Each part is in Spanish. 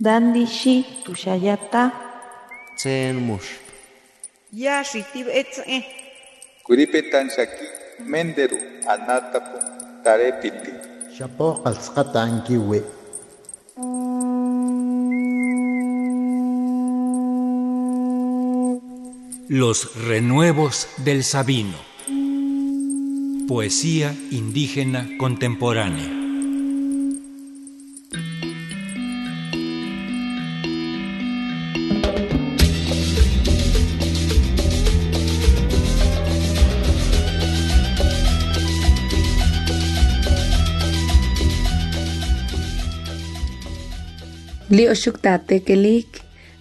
Dandishi tushayata. Tsen mush. Yashi tibetze. Kuripetan shaki menderu anatapu tarepiti. Shapo qalsqata ankiwi. Los renuevos del Sabino. Poesía indígena contemporánea.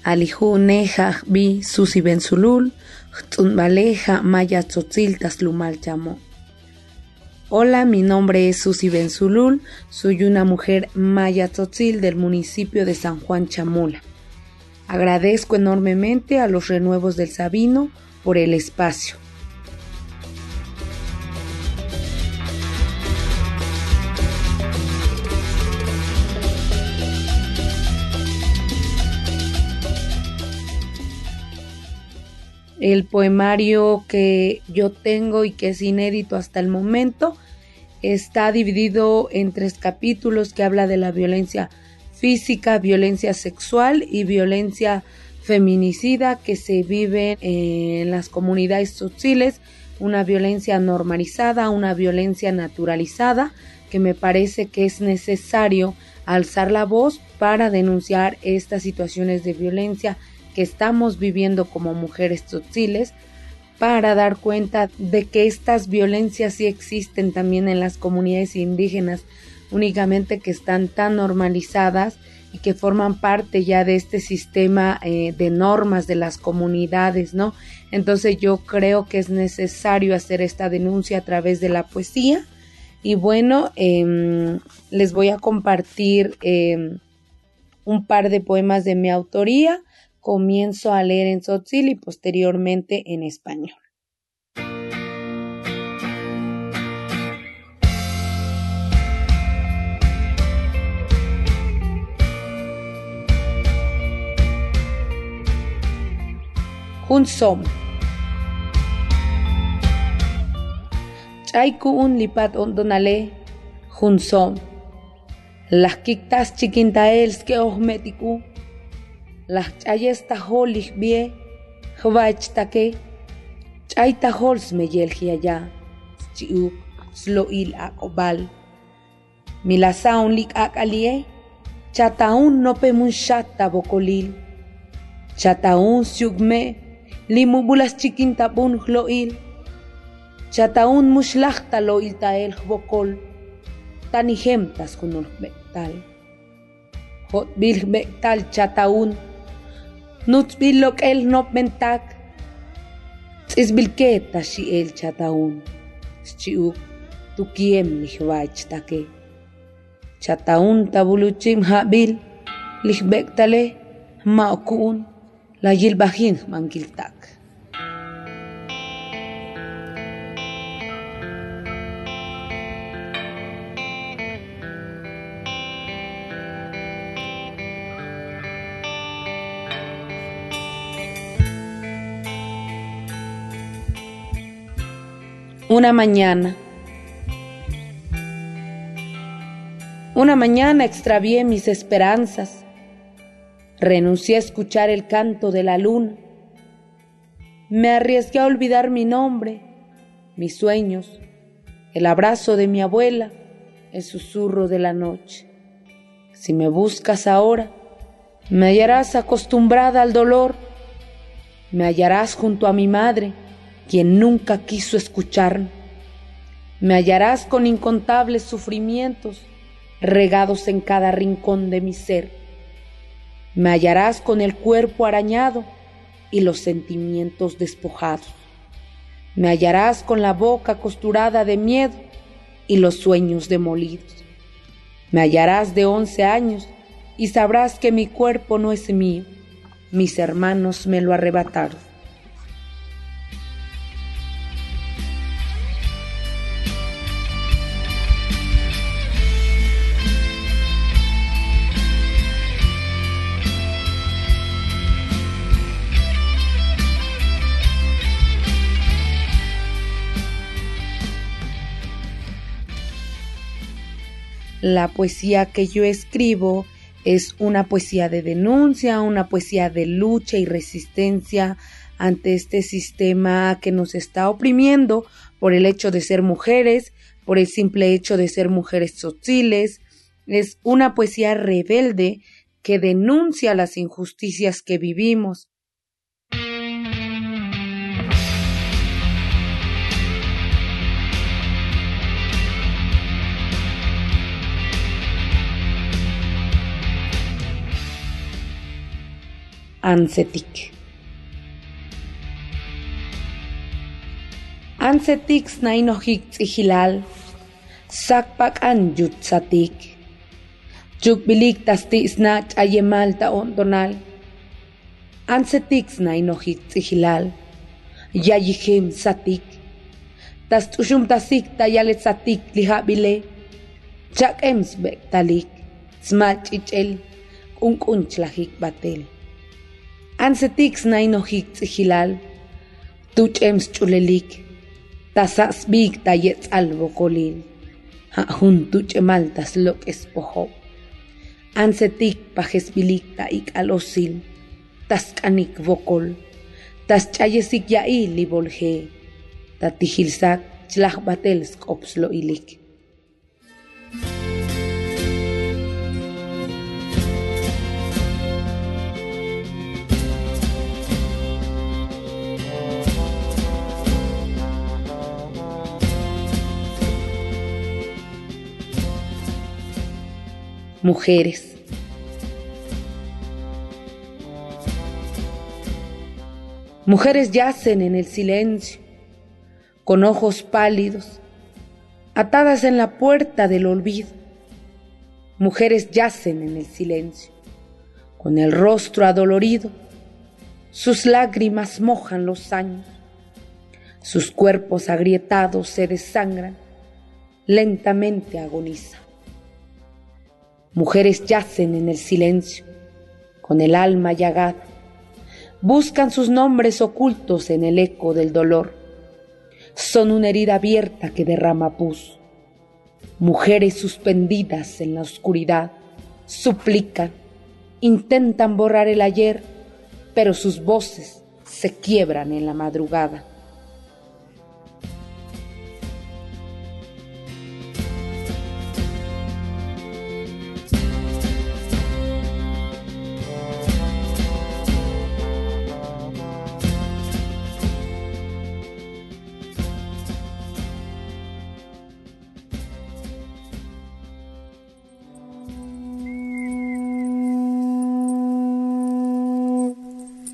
Alijune bi maya chamo. Hola, mi nombre es Susi Benzulul, soy una mujer maya tzotzil del municipio de San Juan Chamula. Agradezco enormemente a los renuevos del Sabino por el espacio. El poemario que yo tengo y que es inédito hasta el momento está dividido en tres capítulos que habla de la violencia física, violencia sexual y violencia feminicida que se vive en las comunidades sociales, una violencia normalizada, una violencia naturalizada, que me parece que es necesario alzar la voz para denunciar estas situaciones de violencia que estamos viviendo como mujeres tzotziles para dar cuenta de que estas violencias sí existen también en las comunidades indígenas, únicamente que están tan normalizadas y que forman parte ya de este sistema eh, de normas de las comunidades, ¿no? Entonces yo creo que es necesario hacer esta denuncia a través de la poesía y bueno, em, les voy a compartir em, un par de poemas de mi autoría comienzo a leer en tzotzil y posteriormente en español. Junsom. un lipat ondonale junsom. Las kiktas chiquintaels que las chayes tajolich bie, jvach take, chay tajols me yelgiaya, chiuk, sloil akobal. Milasaun lik akalie, chataun no pemun chata bokolil, chataun siugme, limubulas chiquintapun hloil, chataun mushlachta lo iltael bokol, tanihemtas kunul bektal. Hot bil bektal chataun, Nutzbilok el no mentak. Tzizbilketa xi el chataun. Xchiuk tukiem nihwach take. Chataun tabuluchim habil lihbektale maokun la yilbahin mankiltak. Una mañana. Una mañana extravié mis esperanzas. Renuncié a escuchar el canto de la luna. Me arriesgué a olvidar mi nombre, mis sueños, el abrazo de mi abuela, el susurro de la noche. Si me buscas ahora, me hallarás acostumbrada al dolor, me hallarás junto a mi madre, quien nunca quiso escucharme. Me hallarás con incontables sufrimientos regados en cada rincón de mi ser. Me hallarás con el cuerpo arañado y los sentimientos despojados. Me hallarás con la boca costurada de miedo y los sueños demolidos. Me hallarás de once años y sabrás que mi cuerpo no es mío, mis hermanos me lo arrebataron. La poesía que yo escribo es una poesía de denuncia, una poesía de lucha y resistencia ante este sistema que nos está oprimiendo por el hecho de ser mujeres, por el simple hecho de ser mujeres sociles. Es una poesía rebelde que denuncia las injusticias que vivimos. Ansetik. Ansetik snainohik tzihilal, sakpak an yutsatik. Chukbilik tasti sna chayemal ta ondonal. Ansetik snainohik tzihilal, yayihim satik. Tas tushum tasik tayalet satik lihabile. Chak ems talik, smal chichel, unkunчлahik batel. Ansetix nainohik tzihilal, tuchems chulelik, tasasbik tayetz albokolil, hajun tuchemal taslok espojo. Ansetik pajesbilik ta ik alosil, taskanik vokol, taschayesik ya'i libolje, tatihilsak chlahbatel skopslo ilik. Mujeres. Mujeres yacen en el silencio, con ojos pálidos, atadas en la puerta del olvido. Mujeres yacen en el silencio, con el rostro adolorido. Sus lágrimas mojan los años, sus cuerpos agrietados se desangran, lentamente agonizan. Mujeres yacen en el silencio, con el alma llagada. Buscan sus nombres ocultos en el eco del dolor. Son una herida abierta que derrama pus. Mujeres suspendidas en la oscuridad suplican, intentan borrar el ayer, pero sus voces se quiebran en la madrugada.